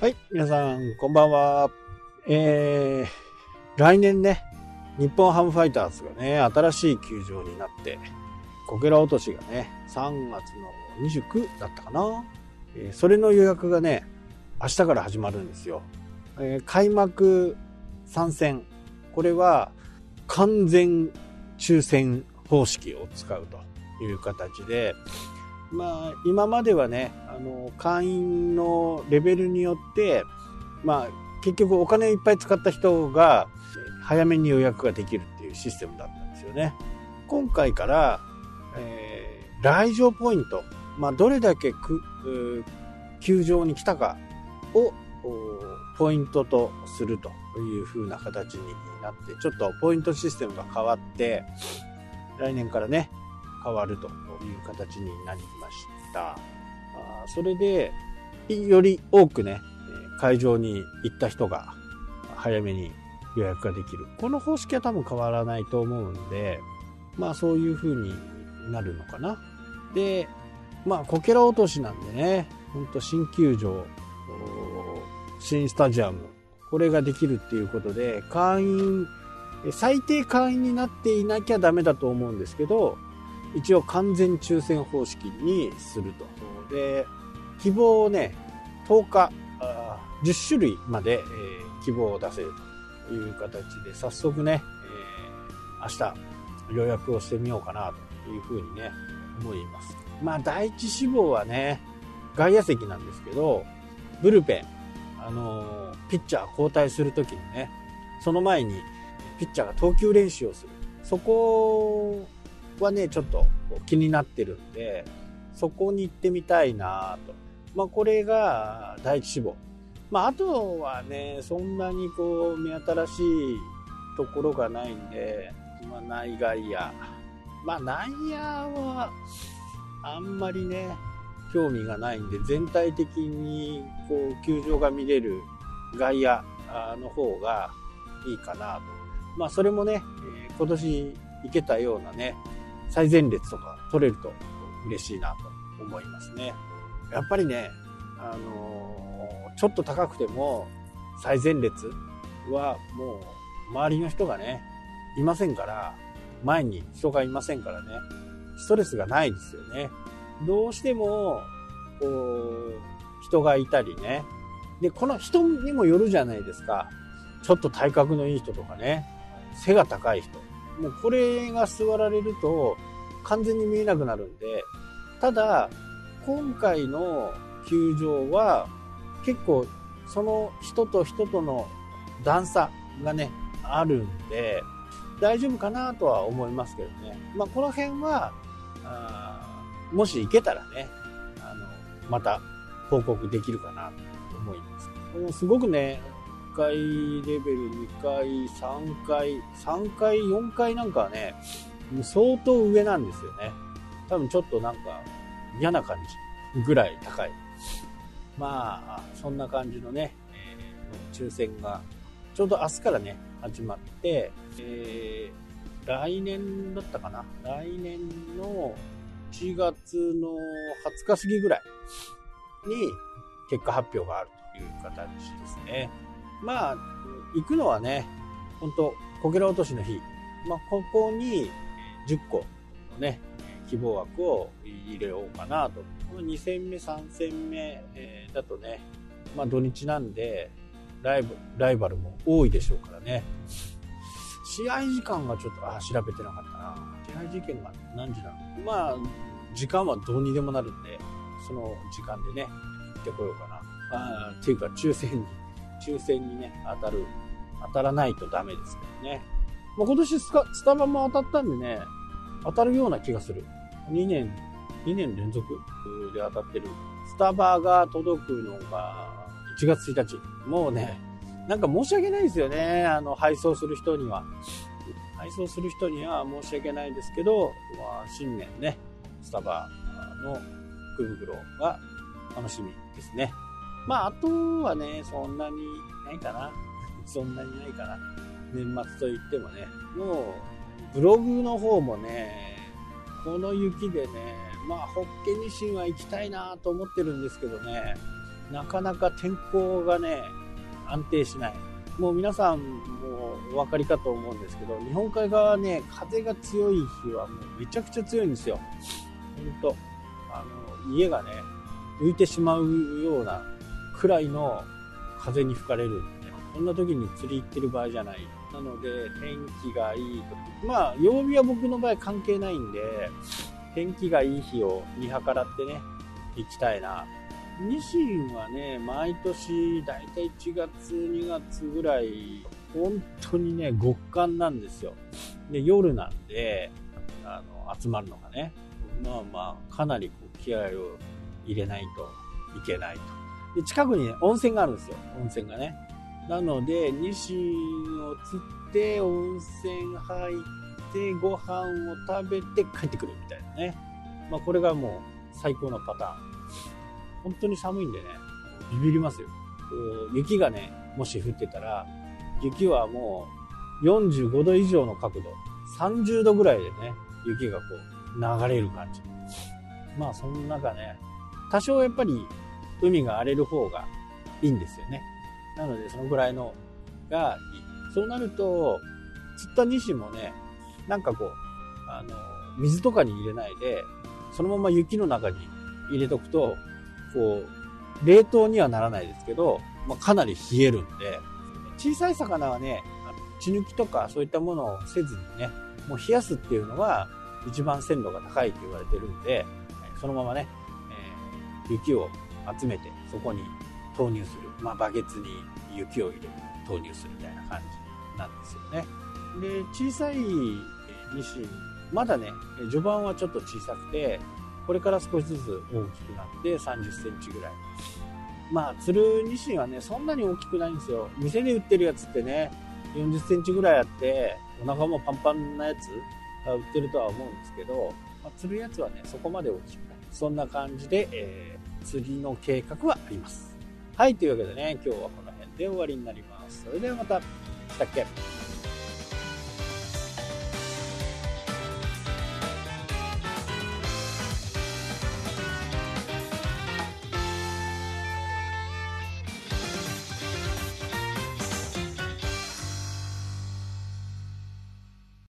はい、皆さん、こんばんは。えー、来年ね、日本ハムファイターズがね、新しい球場になって、こけら落としがね、3月の29だったかな。えーそれの予約がね、明日から始まるんですよ。えー開幕参戦。これは完全抽選方式を使うという形で、まあ、今まではね、あの、会員のレベルによって、まあ、結局お金いっぱい使った人が早めに予約ができるっていうシステムだったんですよね。今回から、えー来場ポイント、まあ、どれだけくう球場に来たかをポイントとするという風な形になって、ちょっとポイントシステムが変わって、来年からね、変わるという形になりました。あそれで、より多くね、会場に行った人が早めに予約ができる。この方式は多分変わらないと思うんで、まあそういう風になるのかな。で、まあこけら落としなんでね、ほんと新球場、新スタジアム、これができるっていうことで、会員、最低会員になっていなきゃダメだと思うんですけど、一応完全抽選方式にすると。で、希望をね、10日、あ10種類まで、えー希望を出せるという形で、早速ね、えー明日予約をしてみようかなというふうにね、思います。まあ、第一志望はね、外野席なんですけど、ブルペン、あのーピッチャー交代するときにね、その前にピッチャーが投球練習をする。そこはね、ちょっと気になってるんで、そこに行ってみたいなと。まあ、これが第一志望。まあ、あとはね、そんなにこう、目新しいところがないんで、まあ、内外野。まあ、内野は、あんまりね、興味がないんで、全体的に、こう、球場が見れる外野の方がいいかなと。まあ、それもね、今年行けたようなね、最前列とか取れると嬉しいなと思いますね。やっぱりね、あのーちょっと高くても最前列はもう周りの人がね、いませんから、前に人がいませんからね、ストレスがないですよね。どうしても、こう、人がいたりね。で、この人にもよるじゃないですか。ちょっと体格のいい人とかね、背が高い人。もうこれが座られると完全に見えなくなるんで、ただ、今回の球場は結構その人と人との段差がね、あるんで、大丈夫かなとは思いますけどね。まあ、この辺は、あもし行けたらね、あの、また報告できるかなと思います。もうすごくね、1回レベル、2回、3回、3回、4回なんかはね、相当上なんですよね。多分ちょっとなんか嫌な感じぐらい高い。まあ、そんな感じのね、えー抽選が、ちょうど明日からね、始まって、えー来年だったかな来年の1月の20日過ぎぐらいに結果発表があるという形ですね。まあ、行くのはね、本当こけら落としの日。まあ、ここに10個のね、希望枠を入れようかなと。この2戦目、3戦目、えだとね、まあ土日なんで、ライブ、ライバルも多いでしょうからね。試合時間がちょっと、あ、調べてなかったな。試合時間が何時なの？まあ、時間はどうにでもなるんで、その時間でね、行ってこようかな。あっていうか、抽選に、抽選にね、当たる、当たらないとダメですけどね。まあ、今年ススタバも当たったんでね、当たるような気がする。2年、2年連続で当たってる。スタバが届くのが1月1日。もうね、なんか申し訳ないですよね。あの、配送する人には。配送する人には申し訳ないですけど、まあ、新年ね、スタバの福袋が楽しみですね。まあ、あとはね、そんなにないかな。そんなにないかな。年末と言ってもね、もう、ブログの方もね、この雪でね、まあ、ホッケニシンは行きたいなと思ってるんですけどね、なかなか天候がね、安定しない。もう皆さんもお分かりかと思うんですけど、日本海側はね、風が強い日はもうめちゃくちゃ強いんですよ。ほんと。あの、家がね、浮いてしまうようなくらいの風に吹かれるんで、そんな時に釣り行ってる場合じゃない。なので、天気がいい時。まあ、曜日は僕の場合関係ないんで、天気がいい日を見計らってね、行きたいな。ニシンはね、毎年だいたい1月、2月ぐらい、本当にね、極寒なんですよ。で、夜なんで、あの、集まるのがね、まあまあ、かなりこう気合を入れないといけないと。で、近くにね、温泉があるんですよ。温泉がね。なので、ニシンを釣って、温泉入って、ご飯を食べて帰ってくるみたいなね。まあ、これがもう最高のパターン。本当に寒いんでね、ビビりますよ。雪がね、もし降ってたら、雪はもう45度以上の角度、30度ぐらいでね、雪がこう流れる感じ。まあその中ね、多少やっぱり海が荒れる方がいいんですよね。なのでそのぐらいのがいい。そうなると、釣ったニシンもね、なんかこう、あの、水とかに入れないで、そのまま雪の中に入れとくと、こう、冷凍にはならないですけど、まあ、かなり冷えるんで、小さい魚はね、血抜きとかそういったものをせずにね、もう冷やすっていうのは一番鮮度が高いと言われてるんで、そのままね、えー、雪を集めてそこに投入する。まあ、バケツに雪を入れて投入するみたいな感じなんですよね。で、小さいニシン、まだね、序盤はちょっと小さくて、これから少しずつ大きくなって30センチぐらい。まあ、釣るニシンはね、そんなに大きくないんですよ。店で売ってるやつってね、40センチぐらいあって、お腹もパンパンなやつが売ってるとは思うんですけど、まあ、釣るやつはね、そこまで大きくない。そんな感じで、え次、の計画はあります。はい、というわけでね、今日はこの辺で終わりになります。それではまた、したっけ？